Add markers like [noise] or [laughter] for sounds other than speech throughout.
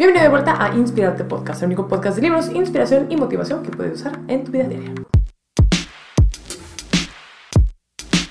Bienvenido de vuelta a Inspirarte Podcast, el único podcast de libros, inspiración y motivación que puedes usar en tu vida diaria.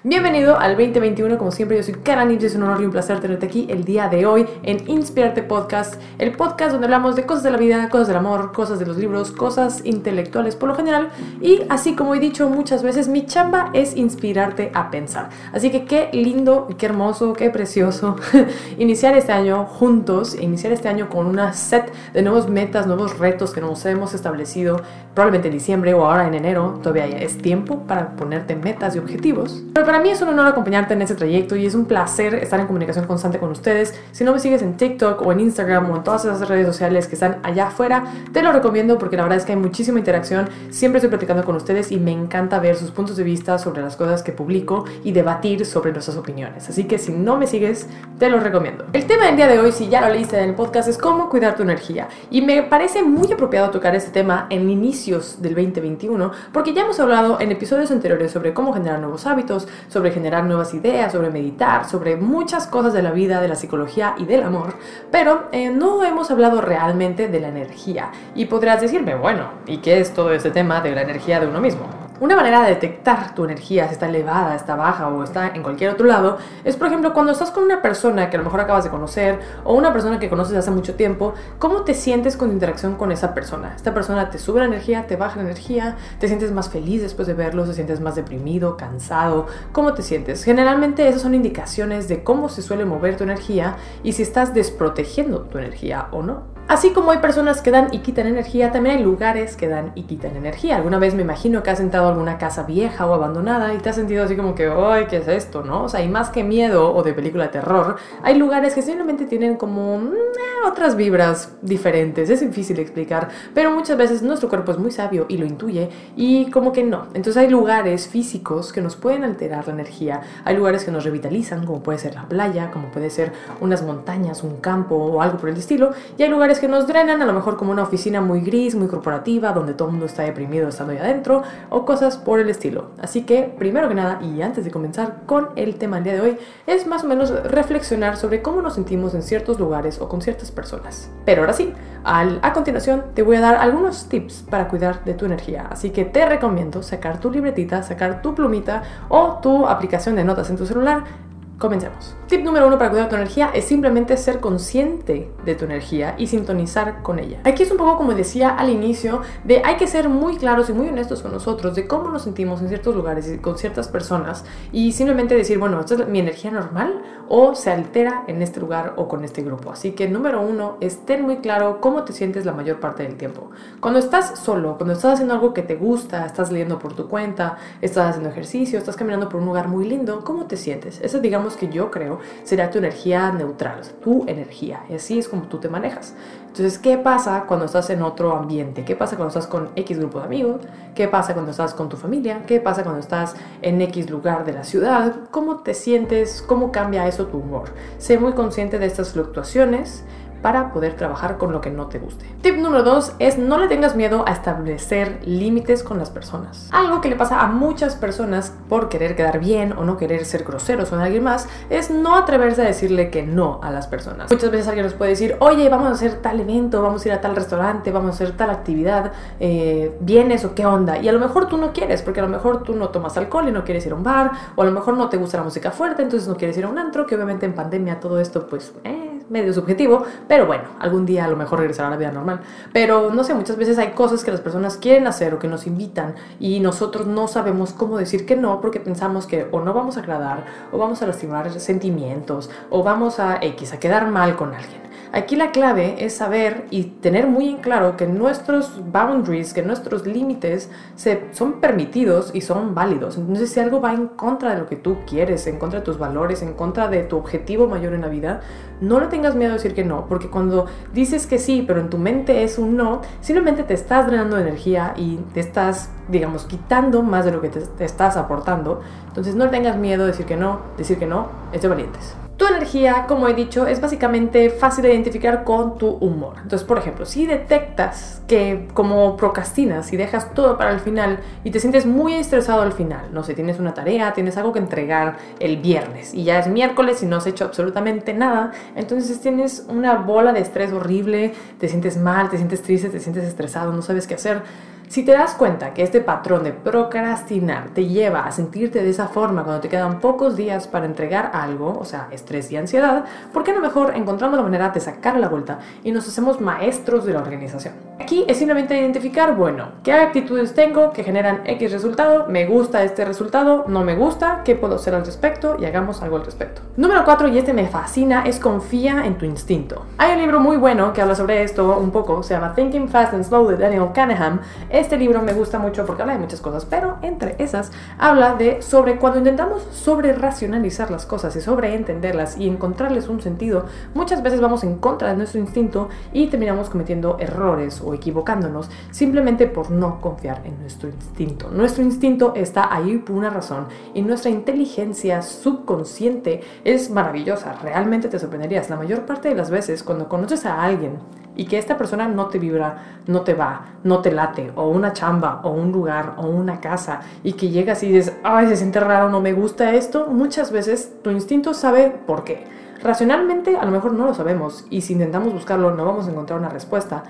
Bienvenido al 2021, como siempre yo soy Kara Nietzsche, es un honor y un placer tenerte aquí el día de hoy en Inspirarte Podcast, el podcast donde hablamos de cosas de la vida, cosas del amor, cosas de los libros, cosas intelectuales por lo general y así como he dicho muchas veces, mi chamba es inspirarte a pensar. Así que qué lindo, qué hermoso, qué precioso [laughs] iniciar este año juntos, iniciar este año con una set de nuevos metas, nuevos retos que nos hemos establecido probablemente en diciembre o ahora en enero, todavía es tiempo para ponerte metas y objetivos. Pero para mí es un honor acompañarte en este trayecto y es un placer estar en comunicación constante con ustedes. Si no me sigues en TikTok o en Instagram o en todas esas redes sociales que están allá afuera, te lo recomiendo porque la verdad es que hay muchísima interacción. Siempre estoy platicando con ustedes y me encanta ver sus puntos de vista sobre las cosas que publico y debatir sobre nuestras opiniones. Así que si no me sigues, te lo recomiendo. El tema del día de hoy, si ya lo leíste en el podcast, es cómo cuidar tu energía. Y me parece muy apropiado tocar este tema en inicios del 2021 porque ya hemos hablado en episodios anteriores sobre cómo generar nuevos hábitos, sobre generar nuevas ideas, sobre meditar, sobre muchas cosas de la vida, de la psicología y del amor, pero eh, no hemos hablado realmente de la energía. Y podrás decirme, bueno, ¿y qué es todo este tema de la energía de uno mismo? Una manera de detectar tu energía, si está elevada, está baja o está en cualquier otro lado, es por ejemplo cuando estás con una persona que a lo mejor acabas de conocer o una persona que conoces hace mucho tiempo, ¿cómo te sientes con interacción con esa persona? Esta persona te sube la energía, te baja la energía, te sientes más feliz después de verlo, te sientes más deprimido, cansado, ¿cómo te sientes? Generalmente esas son indicaciones de cómo se suele mover tu energía y si estás desprotegiendo tu energía o no. Así como hay personas que dan y quitan energía, también hay lugares que dan y quitan energía. Alguna vez me imagino que has entrado a alguna casa vieja o abandonada y te has sentido así como que, ¡ay, qué es esto! ¿no? O sea, hay más que miedo o de película de terror, hay lugares que simplemente tienen como mm, eh, otras vibras diferentes. Es difícil explicar, pero muchas veces nuestro cuerpo es muy sabio y lo intuye y como que no. Entonces hay lugares físicos que nos pueden alterar la energía. Hay lugares que nos revitalizan, como puede ser la playa, como puede ser unas montañas, un campo o algo por el estilo. Y hay lugares que nos drenan, a lo mejor como una oficina muy gris, muy corporativa, donde todo el mundo está deprimido estando ahí adentro, o cosas por el estilo. Así que, primero que nada, y antes de comenzar con el tema del día de hoy, es más o menos reflexionar sobre cómo nos sentimos en ciertos lugares o con ciertas personas. Pero ahora sí, al, a continuación te voy a dar algunos tips para cuidar de tu energía. Así que te recomiendo sacar tu libretita, sacar tu plumita o tu aplicación de notas en tu celular Comencemos. Tip número uno para cuidar tu energía es simplemente ser consciente de tu energía y sintonizar con ella. Aquí es un poco como decía al inicio, de hay que ser muy claros y muy honestos con nosotros de cómo nos sentimos en ciertos lugares y con ciertas personas y simplemente decir, bueno, ¿esta es mi energía normal o se altera en este lugar o con este grupo? Así que número uno es ten muy claro cómo te sientes la mayor parte del tiempo. Cuando estás solo, cuando estás haciendo algo que te gusta, estás leyendo por tu cuenta, estás haciendo ejercicio, estás caminando por un lugar muy lindo, ¿cómo te sientes? Ese digamos que yo creo será tu energía neutral, tu energía. Y así es como tú te manejas. Entonces, ¿qué pasa cuando estás en otro ambiente? ¿Qué pasa cuando estás con X grupo de amigos? ¿Qué pasa cuando estás con tu familia? ¿Qué pasa cuando estás en X lugar de la ciudad? ¿Cómo te sientes? ¿Cómo cambia eso tu humor? Sé muy consciente de estas fluctuaciones para poder trabajar con lo que no te guste. Tip número 2 es no le tengas miedo a establecer límites con las personas. Algo que le pasa a muchas personas por querer quedar bien o no querer ser groseros con alguien más es no atreverse a decirle que no a las personas. Muchas veces alguien nos puede decir, oye, vamos a hacer tal evento, vamos a ir a tal restaurante, vamos a hacer tal actividad, eh, ¿vienes o qué onda? Y a lo mejor tú no quieres, porque a lo mejor tú no tomas alcohol y no quieres ir a un bar, o a lo mejor no te gusta la música fuerte, entonces no quieres ir a un antro, que obviamente en pandemia todo esto pues... Eh, medio subjetivo, pero bueno, algún día a lo mejor regresará a la vida normal. Pero no sé, muchas veces hay cosas que las personas quieren hacer o que nos invitan y nosotros no sabemos cómo decir que no porque pensamos que o no vamos a agradar o vamos a lastimar sentimientos o vamos a X, a quedar mal con alguien. Aquí la clave es saber y tener muy en claro que nuestros boundaries, que nuestros límites se, son permitidos y son válidos. Entonces, si algo va en contra de lo que tú quieres, en contra de tus valores, en contra de tu objetivo mayor en la vida, no le tengas miedo a decir que no, porque cuando dices que sí, pero en tu mente es un no, simplemente te estás drenando energía y te estás, digamos, quitando más de lo que te, estás aportando. Entonces, no tengas miedo a decir que no, decir que no es de valientes. Tu energía, como he dicho, es básicamente fácil de identificar con tu humor. Entonces, por ejemplo, si detectas que como procrastinas y dejas todo para el final y te sientes muy estresado al final, no sé, tienes una tarea, tienes algo que entregar el viernes y ya es miércoles y no has hecho absolutamente nada, entonces tienes una bola de estrés horrible, te sientes mal, te sientes triste, te sientes estresado, no sabes qué hacer si te das cuenta que este patrón de procrastinar te lleva a sentirte de esa forma cuando te quedan pocos días para entregar algo, o sea, estrés y ansiedad, ¿por qué no mejor encontramos la manera de sacar la vuelta y nos hacemos maestros de la organización? Aquí es simplemente identificar, bueno, qué actitudes tengo que generan X resultado, me gusta este resultado, no me gusta, qué puedo hacer al respecto y hagamos algo al respecto. Número 4, y este me fascina, es confía en tu instinto. Hay un libro muy bueno que habla sobre esto un poco, se llama Thinking Fast and Slow de Daniel Kahneman este libro me gusta mucho porque habla de muchas cosas, pero entre esas habla de sobre cuando intentamos sobre racionalizar las cosas y sobre entenderlas y encontrarles un sentido, muchas veces vamos en contra de nuestro instinto y terminamos cometiendo errores o equivocándonos simplemente por no confiar en nuestro instinto. Nuestro instinto está ahí por una razón y nuestra inteligencia subconsciente es maravillosa. Realmente te sorprenderías. La mayor parte de las veces cuando conoces a alguien y que esta persona no te vibra, no te va, no te late, o una chamba, o un lugar, o una casa, y que llegas y dices, ay, se siente raro, no me gusta esto, muchas veces tu instinto sabe por qué. Racionalmente a lo mejor no lo sabemos, y si intentamos buscarlo no vamos a encontrar una respuesta,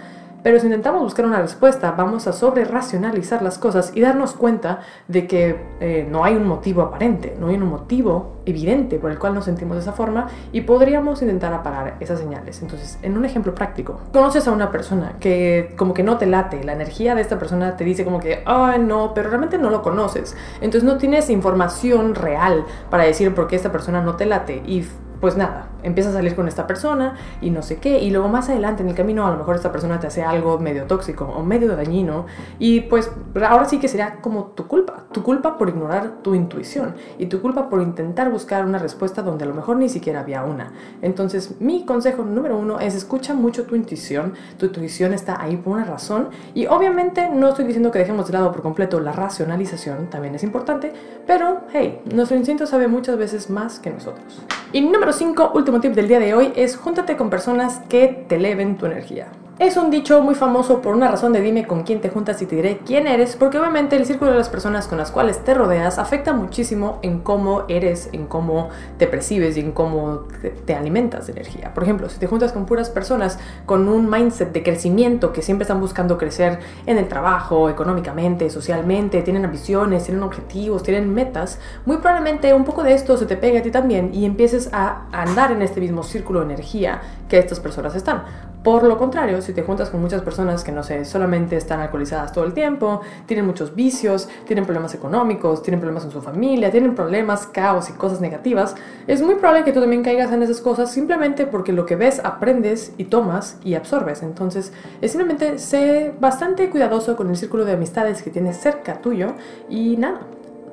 pero si intentamos buscar una respuesta, vamos a sobre racionalizar las cosas y darnos cuenta de que eh, no hay un motivo aparente, no hay un motivo evidente por el cual nos sentimos de esa forma y podríamos intentar apagar esas señales. Entonces, en un ejemplo práctico, conoces a una persona que como que no te late, la energía de esta persona te dice como que, ay, no, pero realmente no lo conoces. Entonces no tienes información real para decir por qué esta persona no te late y pues nada, empiezas a salir con esta persona y no sé qué, y luego más adelante en el camino a lo mejor esta persona te hace algo medio tóxico o medio dañino, y pues ahora sí que sería como tu culpa, tu culpa por ignorar tu intuición y tu culpa por intentar buscar una respuesta donde a lo mejor ni siquiera había una. Entonces mi consejo número uno es escucha mucho tu intuición, tu intuición está ahí por una razón, y obviamente no estoy diciendo que dejemos de lado por completo la racionalización, también es importante, pero hey, nuestro instinto sabe muchas veces más que nosotros. Y número 5, último tip del día de hoy, es júntate con personas que te eleven tu energía. Es un dicho muy famoso por una razón de dime con quién te juntas y te diré quién eres, porque obviamente el círculo de las personas con las cuales te rodeas afecta muchísimo en cómo eres, en cómo te percibes y en cómo te, alimentas de energía. Por ejemplo, si te juntas con puras personas con un mindset de crecimiento que siempre están buscando crecer en el trabajo, económicamente, socialmente, tienen ambiciones, tienen objetivos, tienen metas, muy probablemente un poco de esto se te pegue a ti también y empieces a andar en este mismo círculo de energía que estas personas están. Por lo contrario, si te juntas con muchas personas que no sé, solamente están alcoholizadas todo el tiempo, tienen muchos vicios, tienen problemas económicos, tienen problemas en su familia, tienen problemas, caos y cosas negativas, es muy probable que tú también caigas en esas cosas simplemente porque lo que ves aprendes y tomas y absorbes. Entonces, es simplemente sé bastante cuidadoso con el círculo de amistades que tienes cerca tuyo y nada,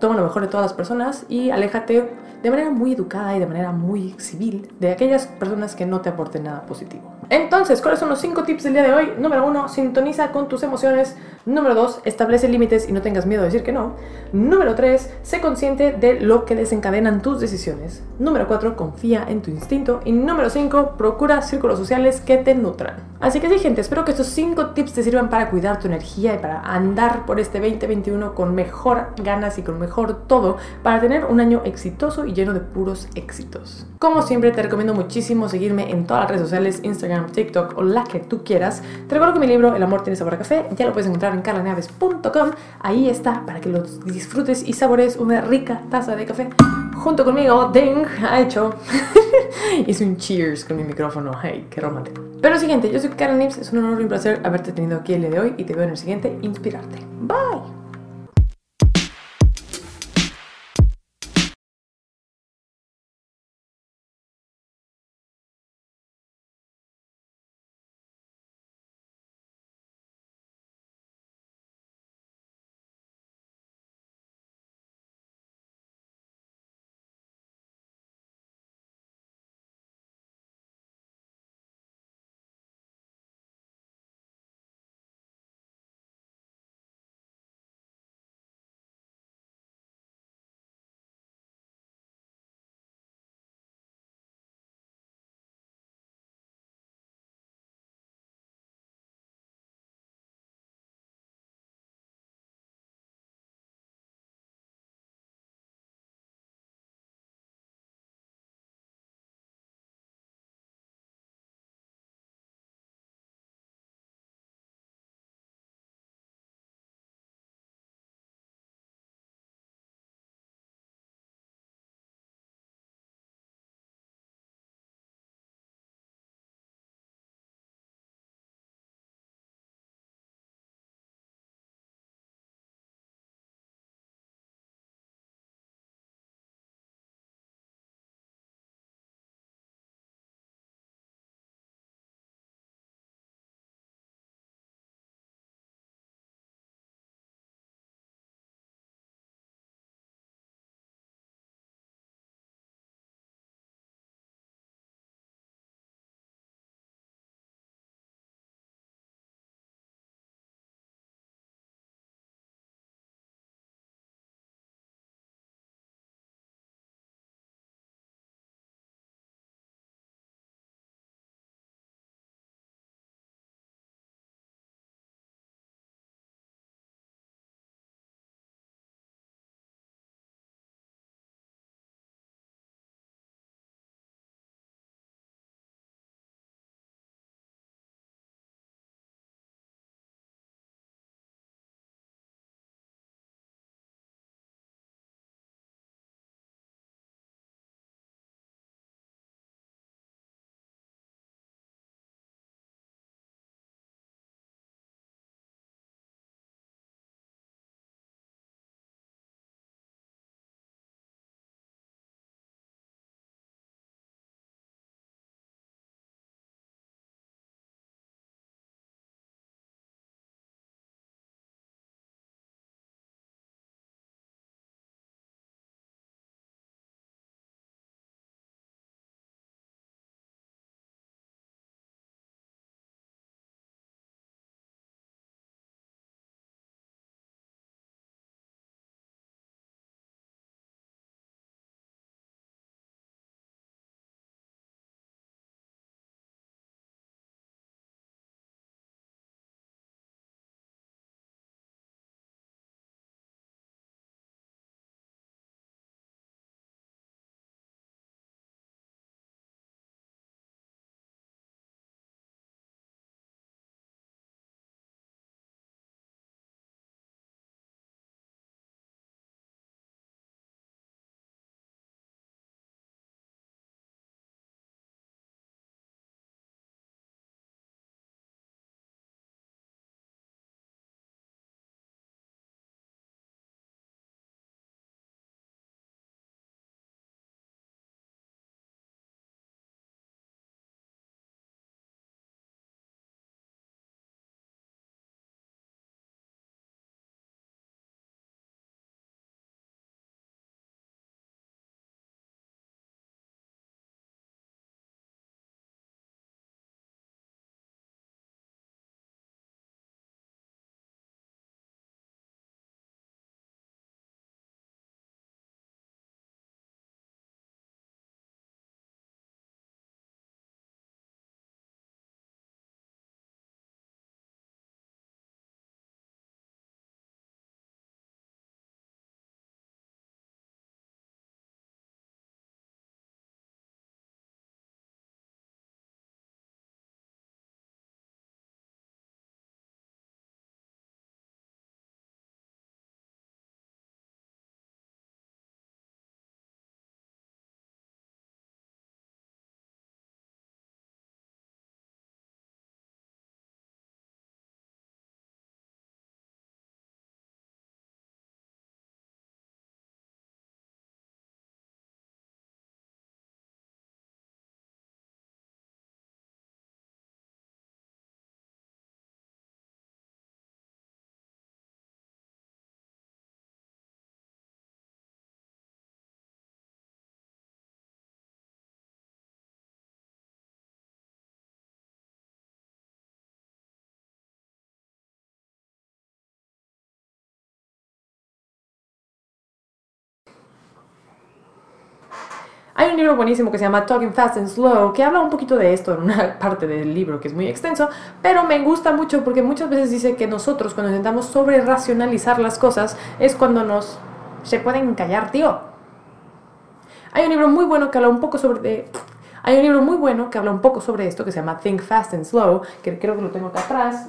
toma lo mejor de todas las personas y aléjate de manera muy educada y de manera muy civil de aquellas personas que no te aporten nada positivo. Entonces, ¿cuáles son los 5 tips del día de hoy? Número 1, sintoniza con tus emociones. Número 2, establece límites y no tengas miedo a decir que no. Número 3, sé consciente de lo que desencadenan tus decisiones. Número 4, confía en tu instinto. Y número 5, procura círculos sociales que te nutran. Así que sí, gente, espero que estos 5 tips te sirvan para cuidar tu energía y para andar por este 2021 con mejor ganas y con mejor todo para tener un año exitoso y lleno de puros éxitos. Como siempre, te recomiendo muchísimo seguirme en todas las redes sociales, Instagram, TikTok o la que tú quieras. Te recuerdo que mi libro El amor tiene sabor a café ya lo puedes encontrar en carlaneaves.com. Ahí está para que lo disfrutes y sabores una rica taza de café junto conmigo. Ding, ha hecho. [laughs] Hice un cheers con mi micrófono. Hey, qué romántico. Pero siguiente, yo soy Karen Nips. Es un honor y un placer haberte tenido aquí el día de hoy y te veo en el siguiente Inspirarte. Bye. Hay un libro buenísimo que se llama Talking Fast and Slow, que habla un poquito de esto en una [laughs] parte del libro que es muy extenso, pero me gusta mucho porque muchas veces dice que nosotros cuando intentamos sobre racionalizar las cosas es cuando nos se pueden callar, tío. Hay un libro muy bueno que habla un poco sobre hay un libro muy bueno que habla un poco sobre esto que se llama Think Fast and Slow, que creo que lo tengo acá atrás.